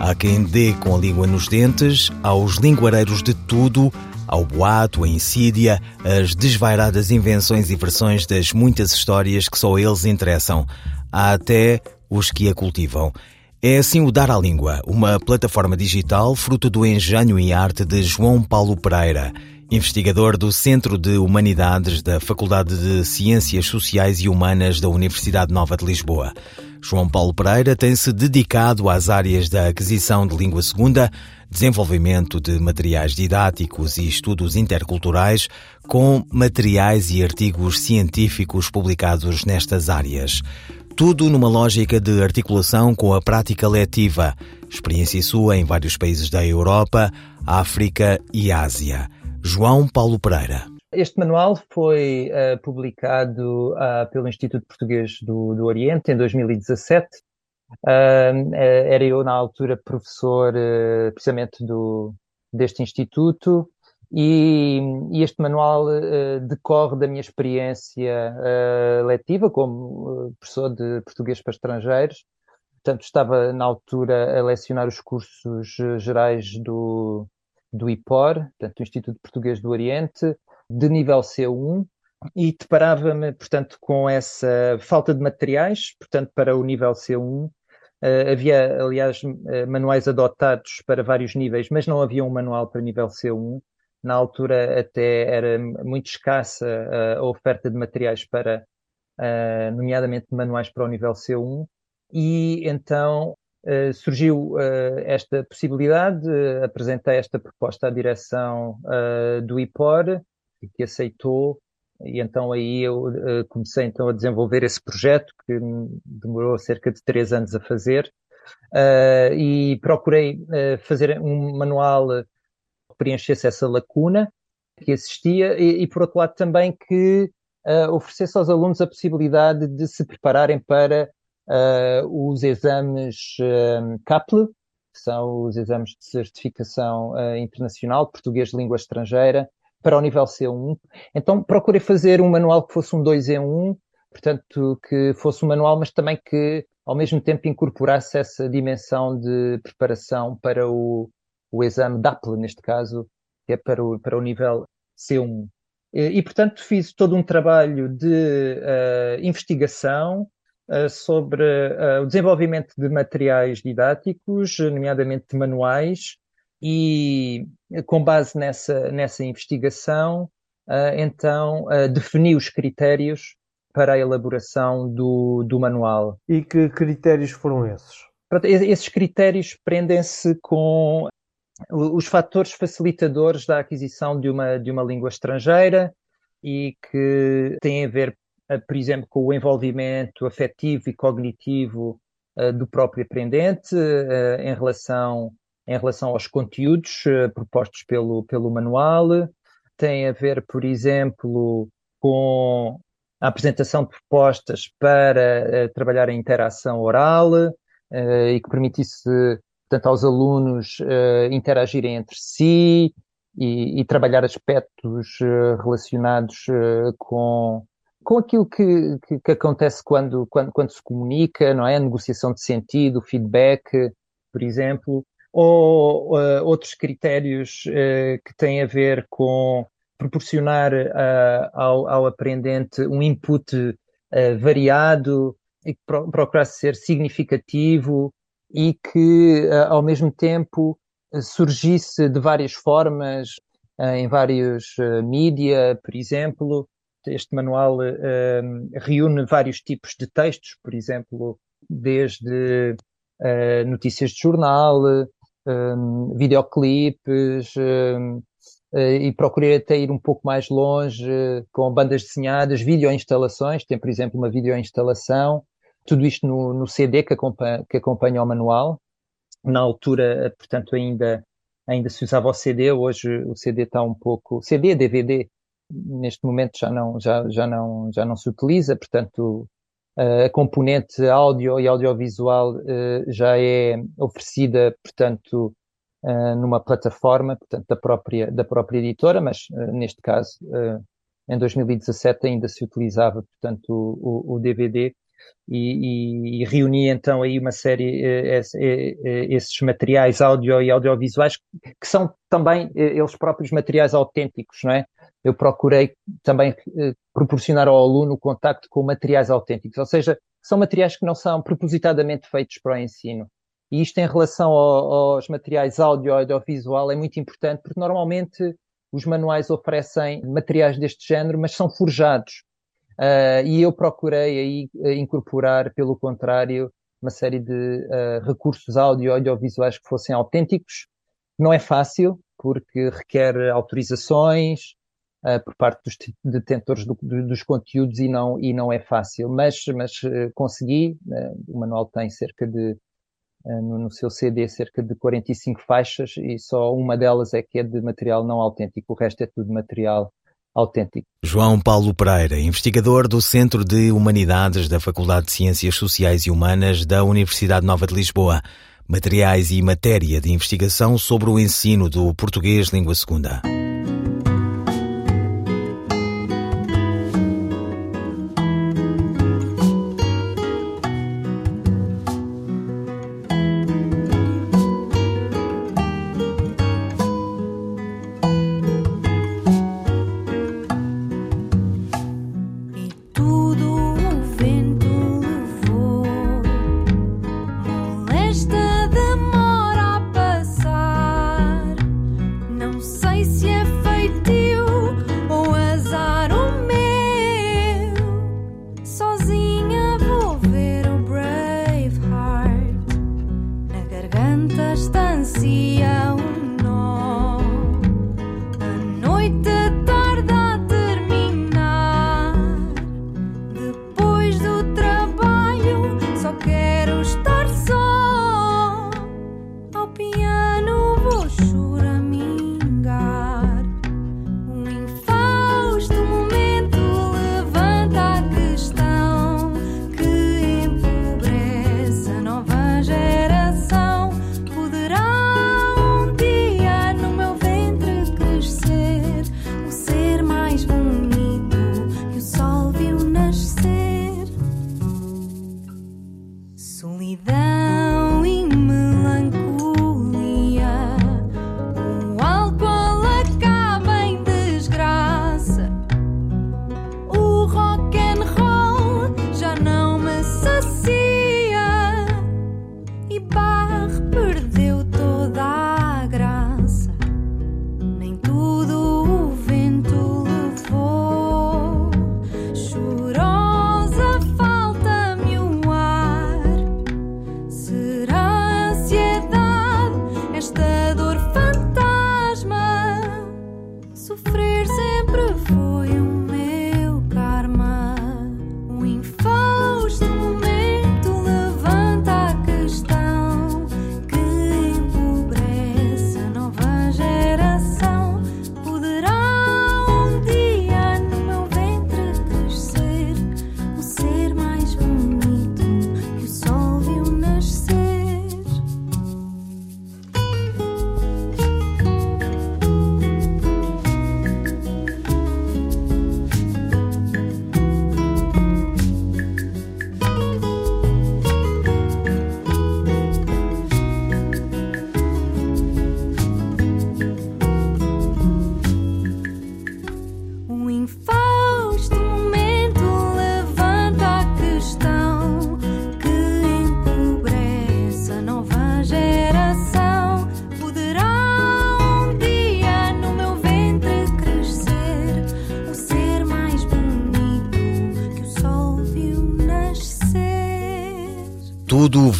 Há quem dê com a língua nos dentes, aos linguareiros de tudo, ao boato, a insídia, as desvairadas invenções e versões das muitas histórias que só eles interessam. Há até os que a cultivam. É assim o Dar à Língua, uma plataforma digital fruto do engenho e arte de João Paulo Pereira, investigador do Centro de Humanidades da Faculdade de Ciências Sociais e Humanas da Universidade Nova de Lisboa. João Paulo Pereira tem-se dedicado às áreas da aquisição de língua segunda, desenvolvimento de materiais didáticos e estudos interculturais, com materiais e artigos científicos publicados nestas áreas. Tudo numa lógica de articulação com a prática letiva, experiência sua em vários países da Europa, África e Ásia. João Paulo Pereira. Este manual foi uh, publicado uh, pelo Instituto Português do, do Oriente em 2017. Uh, era eu, na altura, professor uh, precisamente do, deste instituto e, e este manual decorre da minha experiência letiva como professor de português para estrangeiros. Portanto, estava na altura a lecionar os cursos gerais do, do IPOR, portanto, do Instituto Português do Oriente, de nível C1 e deparava-me, portanto, com essa falta de materiais, portanto, para o nível C1. Uh, eh, havia, aliás, uh, manuais adotados para vários níveis, mas não havia um manual para nível C1. Na altura até era muito escassa uh, a oferta de materiais para, nomeadamente, manuais para o nível C1. E então surgiu esta possibilidade, apresentei esta proposta à direção do IPOR, que aceitou. E então aí eu uh, comecei então a desenvolver esse projeto que demorou cerca de três anos a fazer uh, e procurei uh, fazer um manual que preenchesse essa lacuna que existia e, e por outro lado também que oferecesse aos alunos a possibilidade de se prepararem para os exames CAPLE, que são os exames de certificação internacional português de língua estrangeira, para o nível C1. Então procurei fazer um manual que fosse um 2 em 1, portanto, que fosse um manual, mas também que ao mesmo tempo incorporasse essa dimensão de preparação para o, o exame DAPL, neste caso, que é para o, para o nível C1. E, e portanto, fiz todo um trabalho de uh, investigação uh, sobre uh, o desenvolvimento de materiais didáticos, nomeadamente de manuais, e com base nessa, nessa investigação, uh, então uh, defini os critérios para a elaboração do, do manual. E que critérios foram esses? Esses critérios prendem-se com os fatores facilitadores da aquisição de uma, de uma língua estrangeira e que têm a ver, por exemplo, com o envolvimento afetivo e cognitivo do próprio aprendente em relação em relação aos conteúdos uh, propostos pelo, pelo manual, tem a ver, por exemplo, com a apresentação de propostas para uh, trabalhar a interação oral uh, e que permitisse, portanto, aos alunos interagirem entre si e, e trabalhar aspectos relacionados com, com aquilo que, que, que, acontece quando, quando, quando se comunica, não é? A negociação de sentido, o feedback, por exemplo ou uh, outros critérios uh, que têm a ver com proporcionar uh, ao, ao, aprendente um input variado e que pro ser significativo e que, ao mesmo tempo, surgisse de várias formas, em vários mídia, por exemplo. Este manual reúne vários tipos de textos, por exemplo, desde notícias de jornal, um, videoclipes um, uh, e procurei até ir um pouco mais longe uh, com bandas desenhadas, videoinstalações, tem por exemplo uma videoinstalação, tudo isto no, no CD que acompanha, que acompanha o manual. na altura, portanto, ainda, ainda se usava o CD, hoje o CD está um pouco, CD, DVD, neste momento já não, já, já não, já não se utiliza, portanto, a componente áudio e audiovisual já é oferecida, portanto, numa plataforma, portanto, da própria, da própria editora, mas neste caso, em 2017 ainda se utilizava, portanto, o, o DVD e, e, e reuni então aí uma série, eh, eh, eh, esses materiais áudio e audiovisuais que são também eles próprios materiais autênticos, não é? Eu procurei também proporcionar ao aluno contacto com materiais autênticos, ou seja, são materiais que não são propositadamente feitos para o ensino. E isto em relação ao, aos materiais áudio e audiovisual é muito importante porque normalmente os manuais oferecem materiais deste género, mas são forjados. Uh, e eu procurei aí uh, incorporar, pelo contrário, uma série de uh, recursos áudio e audiovisuais que fossem autênticos. Não é fácil, porque requer autorizações por parte dos detentores do, do, dos conteúdos e não, e não é fácil. Mas, mas consegui, o manual tem cerca de eh, no, no, seu CD cerca de 45 faixas e só uma delas é que é de material não autêntico, o resto é tudo material autêntico. João Paulo Pereira, investigador do Centro de Humanidades da Faculdade de Ciências Sociais e Humanas da Universidade Nova de Lisboa. Materiais e matéria de investigação sobre o ensino do português língua segunda.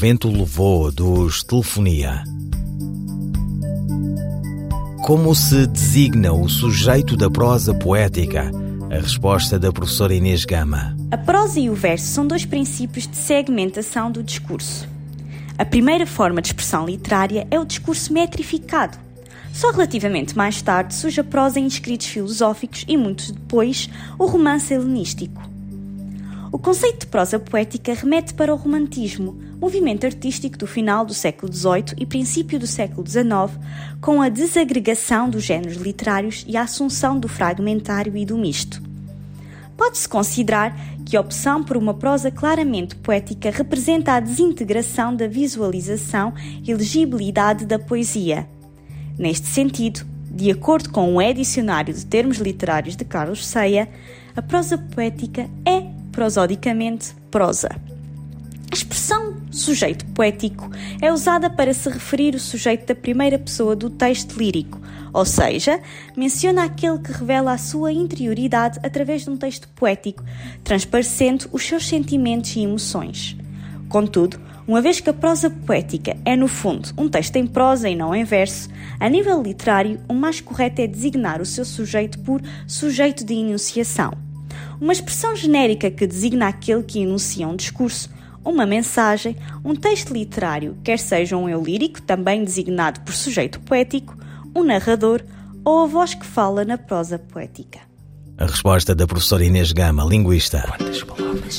Vento levou dos Telefonia. Como se designa o sujeito da prosa poética? A resposta da professora Inês Gama. A prosa e o verso são dois princípios de segmentação do discurso. A primeira forma de expressão literária é o discurso metrificado. Só relativamente mais tarde surge a prosa em escritos filosóficos e, muito depois, o romance helenístico. O conceito de prosa poética remete para o romantismo, movimento artístico do final do século XVIII e princípio do século XIX, com a desagregação dos géneros literários e a assunção do fragmentário e do misto. Pode-se considerar que a opção por uma prosa claramente poética representa a desintegração da visualização e legibilidade da poesia. Neste sentido, de acordo com o Edicionário de Termos Literários de Carlos Ceia, a prosa poética é, prosodicamente, prosa. A expressão sujeito poético é usada para se referir o sujeito da primeira pessoa do texto lírico, ou seja, menciona aquele que revela a sua interioridade através de um texto poético, transparecendo os seus sentimentos e emoções. Contudo, uma vez que a prosa poética é, no fundo, um texto em prosa e não em verso, a nível literário, o mais correto é designar o seu sujeito por sujeito de enunciação. Uma expressão genérica que designa aquele que enuncia um discurso, uma mensagem, um texto literário, quer seja um eu lírico, também designado por sujeito poético, um narrador ou a voz que fala na prosa poética. A resposta da professora Inês Gama, linguista. Quantas palavras?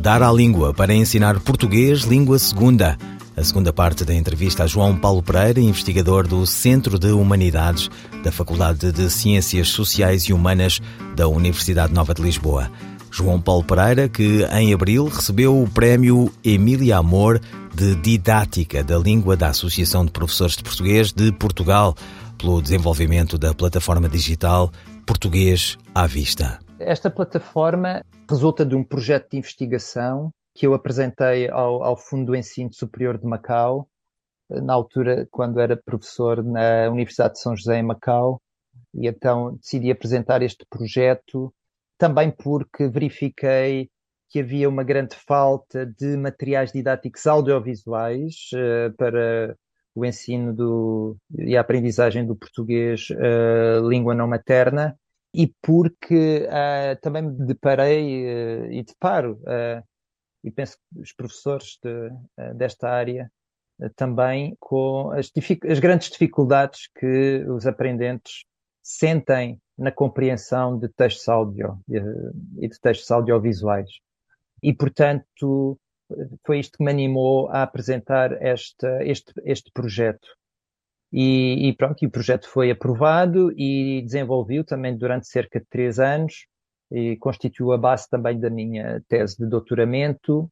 Dar à língua para ensinar português, língua segunda. A segunda parte da entrevista a João Paulo Pereira, investigador do Centro de Humanidades da Faculdade de Ciências Sociais e Humanas da Universidade Nova de Lisboa. João Paulo Pereira, que em abril recebeu o prémio Emília Amor de Didática da Língua da Associação de Professores de Português de Portugal, pelo desenvolvimento da plataforma digital Português à Vista. Esta plataforma resulta de um projeto de investigação que eu apresentei ao, ao Fundo do Ensino Superior de Macau, na altura, quando era professor na Universidade de São José em Macau, e então decidi apresentar este projeto também porque verifiquei que havia uma grande falta de materiais didáticos audiovisuais uh, para o ensino do, e a aprendizagem do português uh, língua não materna e porque uh, também me deparei e deparo e penso que os professores de, desta área também com as, as grandes dificuldades que os aprendentes sentem na compreensão de textos áudio e de textos audiovisuais. E, portanto, foi isto que me animou a apresentar esta, este, este projeto. E, e, pronto, e o projeto foi aprovado e desenvolvido também durante cerca de três anos e constituiu a base também da minha tese de doutoramento.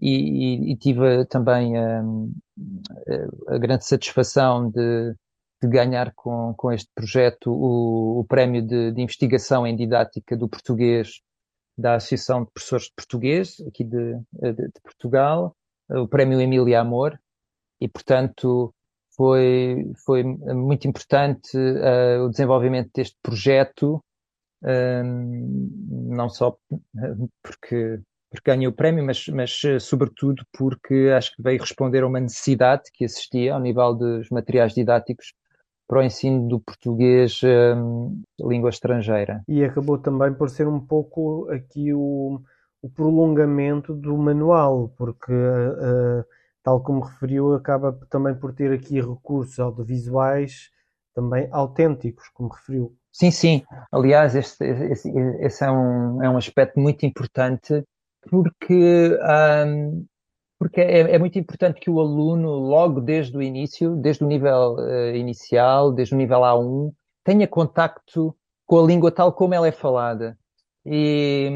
E, e, e tive também um, a, grande satisfação de de ganhar com, com este projeto o, o prémio de, de, investigação em didática do português da Associação de Professores de Português, aqui de, de, Portugal, o prémio Emília Amor, e portanto foi, foi muito importante uh, o desenvolvimento deste projeto, não só porque, porque ganhei o prémio, mas, mas sobretudo porque acho que veio responder a uma necessidade que existia ao nível dos materiais didáticos para o ensino do português um, língua estrangeira. E acabou também por ser um pouco aqui o, o prolongamento do manual, porque, uh, tal como referiu, acaba também por ter aqui recursos audiovisuais também autênticos, como referiu. Sim, sim. Aliás, este, esse, esse é, um, é um aspecto muito importante porque um, porque é, é, muito importante que o aluno, logo desde o início, desde o nível uh, inicial, desde o nível A1, tenha contacto com a língua tal como ela é falada. E,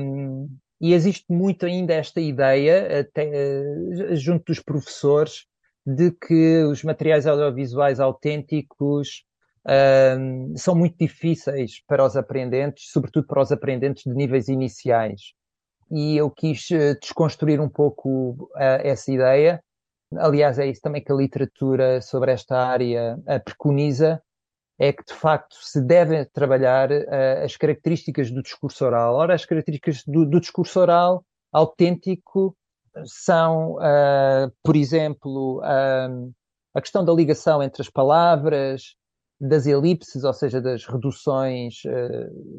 e existe muito ainda esta ideia, até, uh, junto dos professores, de que os materiais audiovisuais autênticos uh, são muito difíceis para os aprendentes, sobretudo para os aprendentes de níveis iniciais e eu quis eh, desconstruir um pouco uh, essa ideia. Aliás, é isso também que a literatura sobre esta área uh, preconiza, é que de facto se deve trabalhar uh, as características do discurso oral. Ora, as características do, do discurso oral autêntico são, por exemplo, a questão da ligação entre as palavras, das elipses, ou seja, das reduções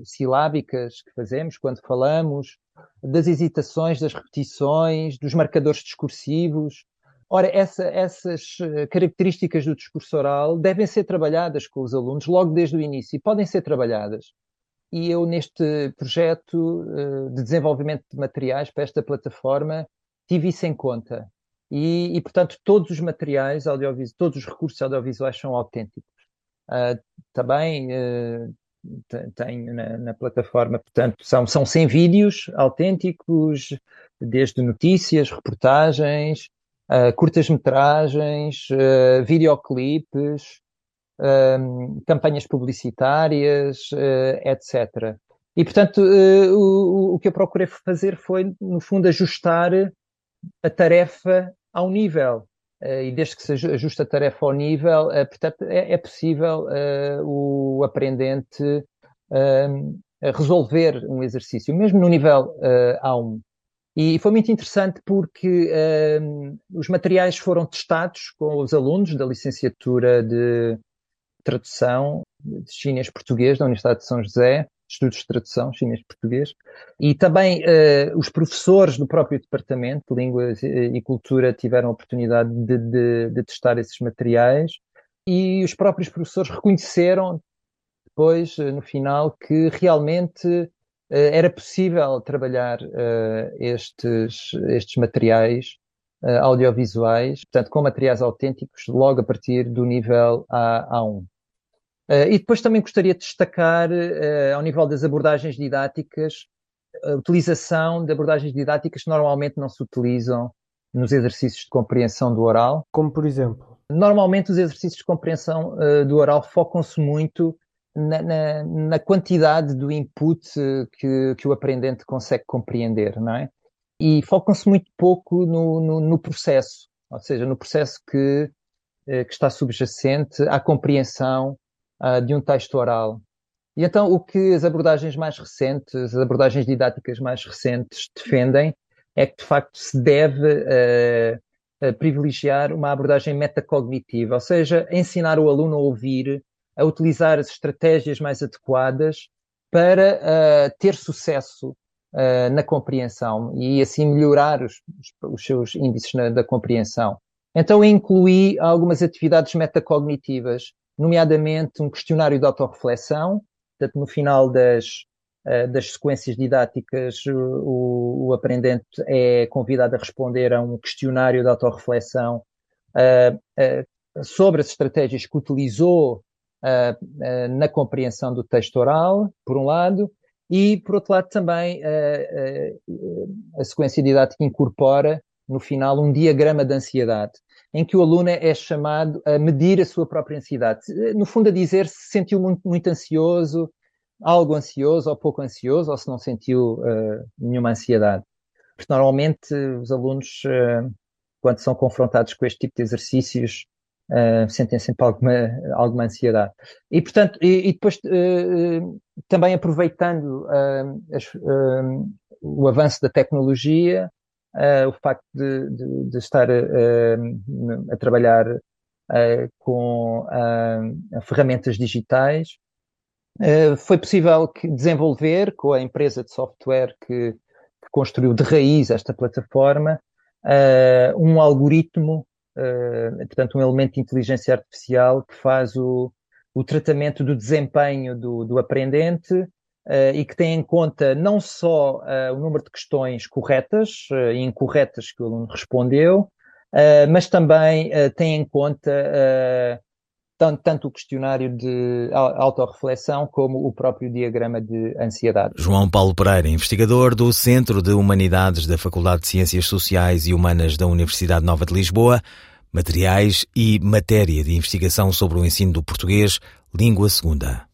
silábicas que fazemos quando falamos, das hesitações, das repetições, dos marcadores discursivos. Ora, essa, essas eh, características do discurso oral devem ser trabalhadas com os alunos logo desde o início e podem ser trabalhadas. E eu, neste projeto uh, de desenvolvimento de materiais para esta plataforma, tive isso em conta. E, e portanto, todos os materiais audiovisuais, todos os recursos audiovisuais são autênticos. Uh, também uh, tenho na, na, plataforma, portanto, são, são 100 vídeos autênticos, desde notícias, reportagens, uh, curtas-metragens, uh, videoclipes, um, campanhas publicitárias, uh, etc. E, portanto, o, o que eu procurei fazer foi, no fundo, ajustar a tarefa ao nível. E desde que se ajuste a tarefa ao nível, portanto, é, é possível o aprendente resolver um exercício, mesmo no nível A1. E foi muito interessante porque um, os materiais foram testados com os alunos da licenciatura de tradução de chinês-português da Universidade de São José, estudos de tradução chinês-português, e também uh, os professores do próprio departamento de Línguas e Cultura tiveram a oportunidade de, de, de testar esses materiais e os próprios professores reconheceram depois, eh, no final, que realmente eh, era possível trabalhar uh, estes, estes materiais uh, audiovisuais, portanto, com materiais autênticos, logo a partir do nível A, A1. Uh, e depois também gostaria de destacar, ao nível das abordagens didáticas, a utilização de abordagens didáticas que normalmente não se utilizam nos exercícios de compreensão do oral. Como, por exemplo? Normalmente, os exercícios de compreensão do oral focam-se muito na, na, na, quantidade do input que, que o aprendente consegue compreender, não é? E focam-se muito pouco no, no, no, processo, ou seja, no processo que, eh, que está subjacente à compreensão uh, de um texto oral. E então o que as abordagens mais recentes, as abordagens didáticas mais recentes defendem é que de facto se deve uh, privilegiar uma abordagem metacognitiva, ou seja, ensinar o aluno a ouvir a utilizar as estratégias mais adequadas para uh, ter sucesso uh, na compreensão e assim melhorar os, os seus índices na, da compreensão. Então incluí algumas atividades metacognitivas, nomeadamente um questionário de autorreflexão, portanto no final das, uh, das sequências didáticas o, o, aprendente é convidado a responder a um questionário de autorreflexão sobre as estratégias que utilizou na compreensão do texto oral, por um lado, e, por outro lado, também a sequência didática incorpora, no final, um diagrama de ansiedade, em que o aluno é chamado a medir a sua própria ansiedade. No fundo, a dizer se sentiu muito, muito ansioso, algo ansioso ou pouco ansioso, ou se não sentiu uh, nenhuma ansiedade. Porque normalmente os alunos, uh, quando são confrontados com este tipo de exercícios, uh, sentem sempre alguma, alguma ansiedade. E, portanto, e, e depois também aproveitando as, o avanço da tecnologia, o facto de, de, de estar a trabalhar com ferramentas digitais, foi possível desenvolver com a empresa de software que, que construiu de raiz esta plataforma um algoritmo portanto, um elemento de inteligência artificial que faz o, o tratamento do desempenho do, do aprendente uh, e que tem em conta não só uh, o número de questões corretas e incorretas que o aluno respondeu, mas também tem em conta tanto, tanto, o questionário de autorreflexão como o próprio diagrama de ansiedade. João Paulo Pereira, investigador do Centro de Humanidades da Faculdade de Ciências Sociais e Humanas da Universidade Nova de Lisboa, materiais e matéria de investigação sobre o ensino do português, língua segunda.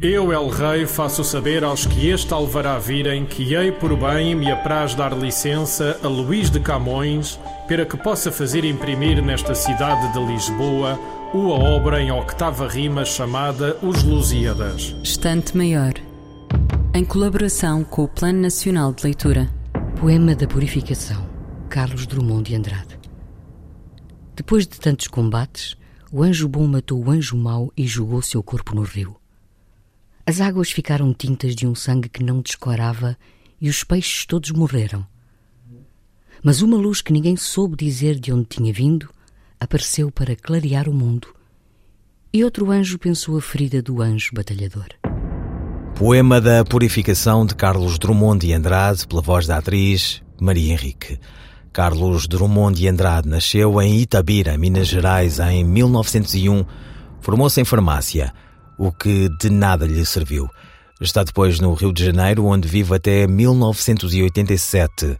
Eu, El Rei, faço saber aos que este alvará virem que hei por bem me apraz dar licença a Luís de Camões para que possa fazer imprimir nesta cidade de Lisboa uma obra em octava rima chamada Os Lusíadas. Estante Maior, em colaboração com o Plano Nacional de Leitura. Poema da Purificação, Carlos Drummond de Andrade. Depois de tantos combates, o anjo bom matou o anjo mau e jogou seu corpo no rio. As águas ficaram tintas de um sangue que não descorava e os peixes todos morreram. Mas uma luz que ninguém soube dizer de onde tinha vindo apareceu para clarear o mundo. E outro anjo pensou a ferida do anjo batalhador. Poema da Purificação de Carlos Drummond de Andrade, pela voz da atriz Maria Henrique. Carlos Drummond de Andrade nasceu em Itabira, Minas Gerais, em 1901. Formou-se em farmácia, o que de nada lhe serviu. Está depois no Rio de Janeiro, onde vive até 1987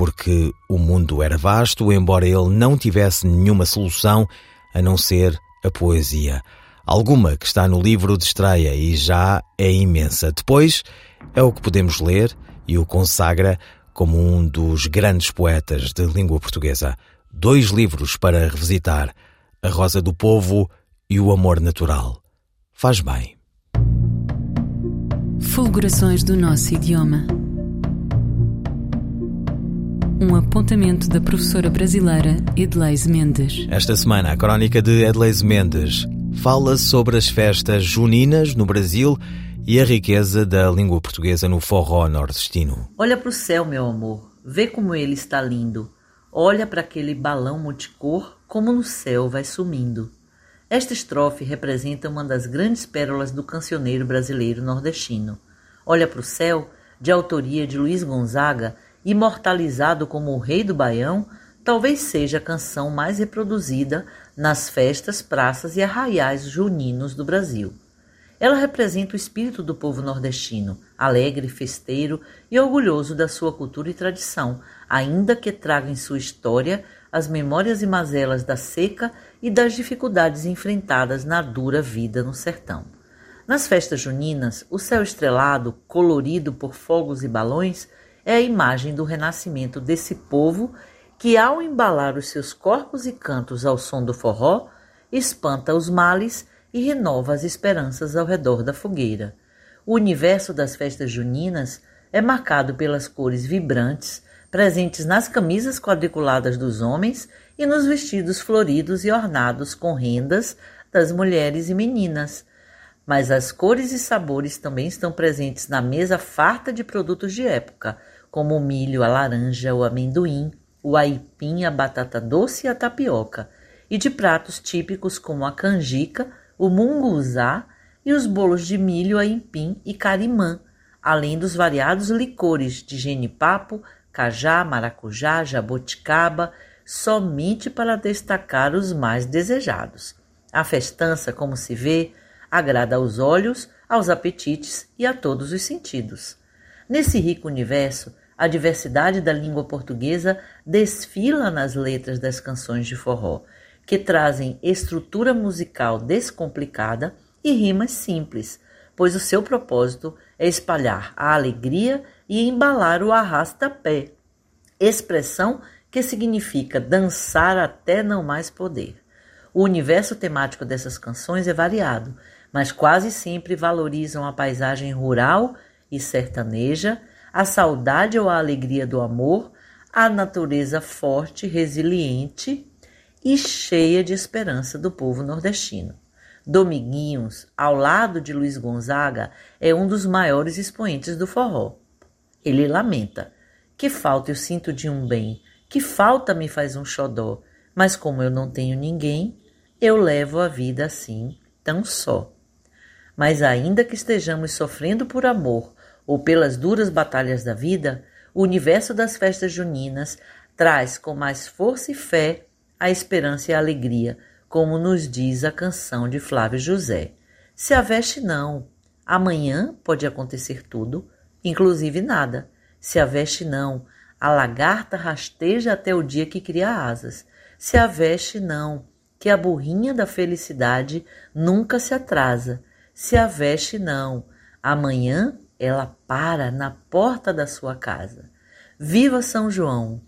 porque o mundo era vasto, embora ele não tivesse nenhuma solução a não ser a poesia. Alguma que está no livro de estreia e já é imensa. Depois é o que podemos ler e o consagra como um dos grandes poetas de língua portuguesa. Dois livros para revisitar: A Rosa do Povo e O Amor Natural. Faz bem. Fulgurações do nosso idioma um apontamento da professora brasileira Edleise Mendes. Esta semana, a crónica de Edleise Mendes fala sobre as festas juninas no Brasil e a riqueza da língua portuguesa no forró nordestino. Olha para o céu, meu amor. Vê como ele está lindo. Olha para aquele balão multicor, como no céu vai sumindo. Esta estrofe representa uma das grandes pérolas do cancioneiro brasileiro nordestino. Olha para o céu, de autoria de Luiz Gonzaga, imortalizado como o Rei do Baião, talvez seja a canção mais reproduzida nas festas, praças e arraiais juninos do Brasil. Ela representa o espírito do povo nordestino, alegre, festeiro e orgulhoso da sua cultura e tradição, ainda que traga em sua história as memórias e mazelas da seca e das dificuldades enfrentadas na dura vida no sertão. Nas festas juninas, o céu estrelado, colorido por fogos e balões, é a imagem do renascimento desse povo que, ao embalar os seus corpos e cantos ao som do forró, espanta os males e renova as esperanças ao redor da fogueira. O universo das festas juninas é marcado pelas cores vibrantes presentes nas camisas quadriculadas dos homens e nos vestidos floridos e ornados com rendas das mulheres e meninas. Mas as cores e sabores também estão presentes na mesa farta de produtos de época, como o milho, a laranja, o amendoim, o aipim, a batata doce e a tapioca, e de pratos típicos como a canjica, o munguzá e os bolos de milho, aipim e carimã, além dos variados licores de genipapo, cajá, maracujá, jaboticaba, somente para destacar os mais desejados. A festança, como se vê, agrada aos olhos, aos apetites e a todos os sentidos. Nesse rico universo, a diversidade da língua portuguesa desfila nas letras das canções de forró, que trazem estrutura musical descomplicada e rimas simples, pois o seu propósito é espalhar a alegria e embalar o arrasta-pé, expressão que significa dançar até não mais poder. O universo temático dessas canções é variado, mas quase sempre valorizam a paisagem rural e sertaneja, a saudade ou a alegria do amor, a natureza forte, resiliente e cheia de esperança do povo nordestino. Dominguinhos, ao lado de Luiz Gonzaga, é um dos maiores expoentes do forró. Ele lamenta: Que falta eu sinto de um bem, que falta me faz um xodó, mas como eu não tenho ninguém, eu levo a vida assim, tão só. Mas ainda que estejamos sofrendo por amor ou pelas duras batalhas da vida, o universo das festas juninas traz com mais força e fé a esperança e a alegria, como nos diz a canção de Flávio José. Se a veste não, amanhã pode acontecer tudo, inclusive nada. Se a veste não, a lagarta rasteja até o dia que cria asas. Se a veste não, que a burrinha da felicidade nunca se atrasa. Se a veste não, amanhã ela para na porta da sua casa. Viva São João!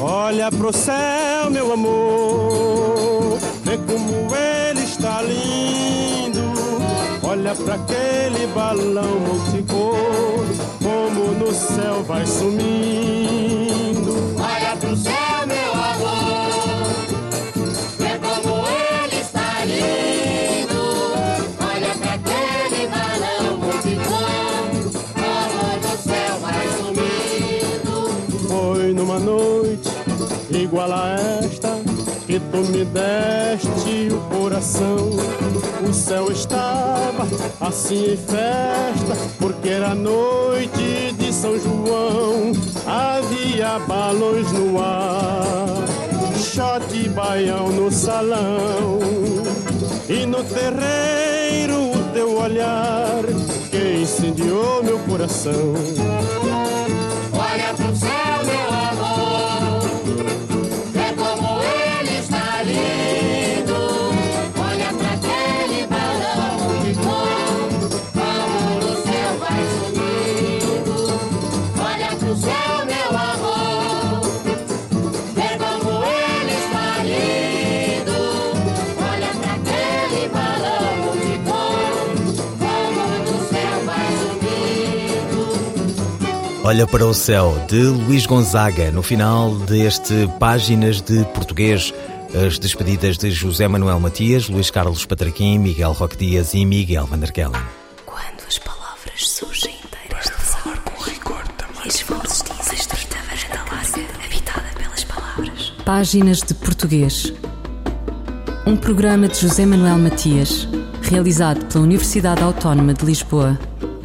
Olha pro céu, meu amor, vê como ele está lindo olha pra aquele balão multicolor, como no céu vai sumindo. Olha pro céu, meu amor, vê como ele está lindo. Olha pra aquele balão multicolor, como no céu vai sumindo. Foi numa noite igual a esta que tu me deste o coração. O céu estava assim em festa, porque era noite de São João. Havia balões no ar, shot baião no salão. E no terreiro o teu olhar que incendiou meu coração. Olha para o céu, de Luís Gonzaga, no final deste Páginas de Português. As despedidas de José Manuel Matias, Luís Carlos Patraquim, Miguel Roque Dias e Miguel Van der Kellen. Quando as palavras surgem inteiras Para falar com rigor também. E as vozes dizem estreita varanda larga, habitada pelas palavras. Páginas de Português. Um programa de José Manuel Matias, realizado pela Universidade Autónoma de Lisboa.